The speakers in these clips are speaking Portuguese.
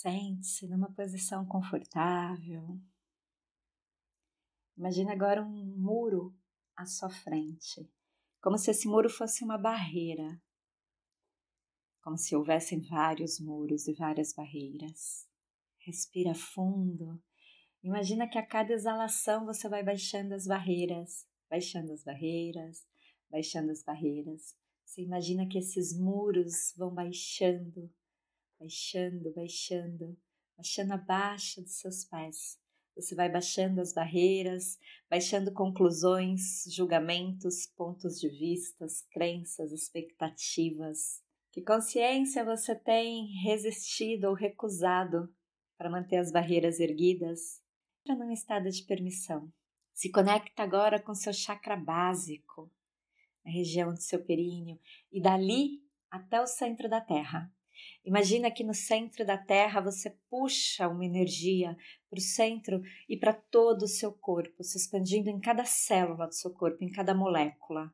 Sente-se numa posição confortável. Imagina agora um muro à sua frente, como se esse muro fosse uma barreira, como se houvessem vários muros e várias barreiras. Respira fundo. Imagina que a cada exalação você vai baixando as barreiras, baixando as barreiras, baixando as barreiras. Você imagina que esses muros vão baixando, baixando, baixando, baixando abaixo dos seus pés. Você vai baixando as barreiras, baixando conclusões, julgamentos, pontos de vistas, crenças, expectativas. Que consciência você tem resistido ou recusado para manter as barreiras erguidas? Entra num estado de permissão. Se conecta agora com seu chakra básico, a região do seu períneo, e dali até o centro da Terra. Imagina que no centro da Terra você puxa uma energia para o centro e para todo o seu corpo, se expandindo em cada célula do seu corpo, em cada molécula.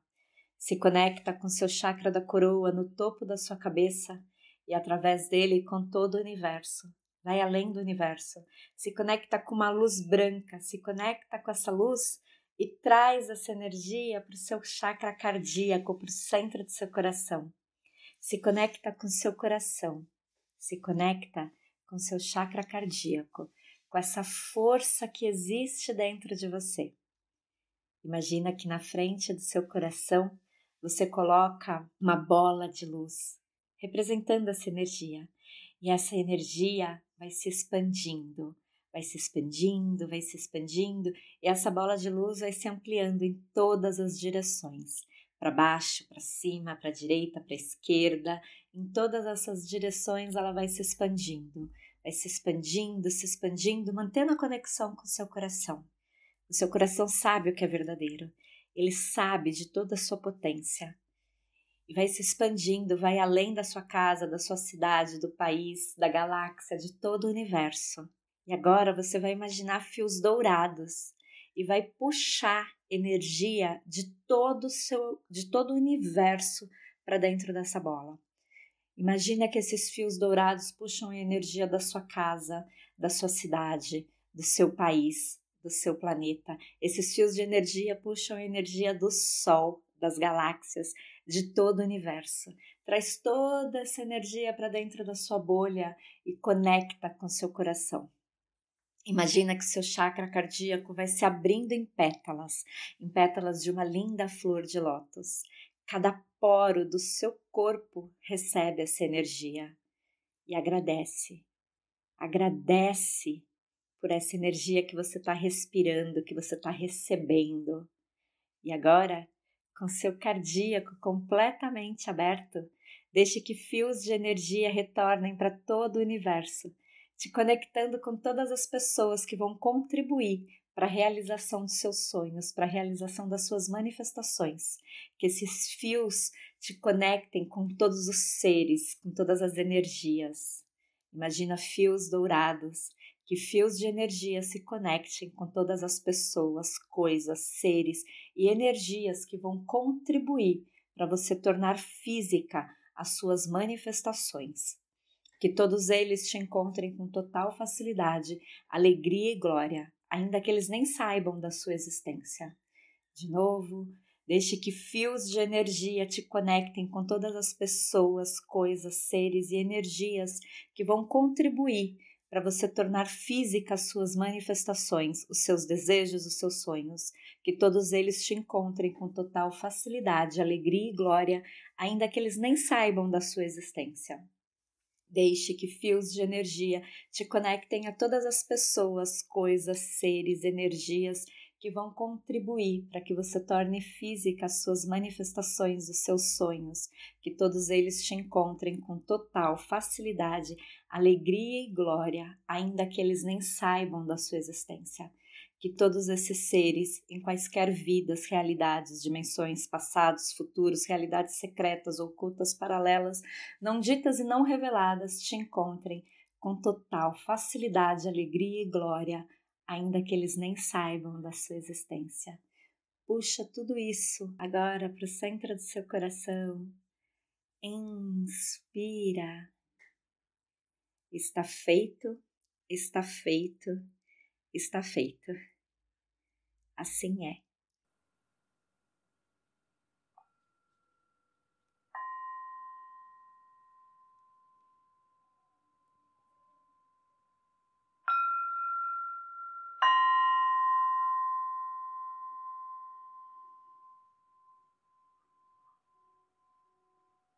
Se conecta com seu chakra da coroa no topo da sua cabeça e através dele com todo o universo. Vai além do universo. Se conecta com uma luz branca, se conecta com essa luz e traz essa energia para o seu chakra cardíaco, para o centro do seu coração se conecta com seu coração, se conecta com seu chakra cardíaco, com essa força que existe dentro de você. Imagina que na frente do seu coração você coloca uma bola de luz, representando essa energia, e essa energia vai se expandindo, vai se expandindo, vai se expandindo, e essa bola de luz vai se ampliando em todas as direções para baixo, para cima, para direita, para esquerda, em todas essas direções ela vai se expandindo, vai se expandindo, se expandindo, mantendo a conexão com o seu coração. O seu coração sabe o que é verdadeiro, ele sabe de toda a sua potência. E vai se expandindo, vai além da sua casa, da sua cidade, do país, da galáxia, de todo o universo. E agora você vai imaginar fios dourados e vai puxar energia de todo o seu, de todo o universo para dentro dessa bola. Imagina que esses fios dourados puxam a energia da sua casa, da sua cidade, do seu país, do seu planeta. Esses fios de energia puxam a energia do Sol, das galáxias, de todo o universo. Traz toda essa energia para dentro da sua bolha e conecta com seu coração. Imagina que seu chakra cardíaco vai se abrindo em pétalas, em pétalas de uma linda flor de lótus. Cada poro do seu corpo recebe essa energia e agradece. Agradece por essa energia que você está respirando, que você está recebendo. E agora, com seu cardíaco completamente aberto, deixe que fios de energia retornem para todo o universo te conectando com todas as pessoas que vão contribuir para a realização dos seus sonhos, para a realização das suas manifestações. Que esses fios te conectem com todos os seres, com todas as energias. Imagina fios dourados, que fios de energia se conectem com todas as pessoas, coisas, seres e energias que vão contribuir para você tornar física as suas manifestações que todos eles te encontrem com total facilidade, alegria e glória, ainda que eles nem saibam da sua existência. De novo, deixe que fios de energia te conectem com todas as pessoas, coisas, seres e energias que vão contribuir para você tornar física as suas manifestações, os seus desejos, os seus sonhos, que todos eles te encontrem com total facilidade, alegria e glória, ainda que eles nem saibam da sua existência. Deixe que fios de energia te conectem a todas as pessoas, coisas, seres, energias que vão contribuir para que você torne física as suas manifestações dos seus sonhos, que todos eles te encontrem com total facilidade, alegria e glória, ainda que eles nem saibam da sua existência que todos esses seres, em quaisquer vidas, realidades, dimensões, passados, futuros, realidades secretas, ocultas, paralelas, não ditas e não reveladas, te encontrem com total facilidade, alegria e glória, ainda que eles nem saibam da sua existência. Puxa tudo isso agora para o centro do seu coração. Inspira Está feito, está feito, está feito assim é.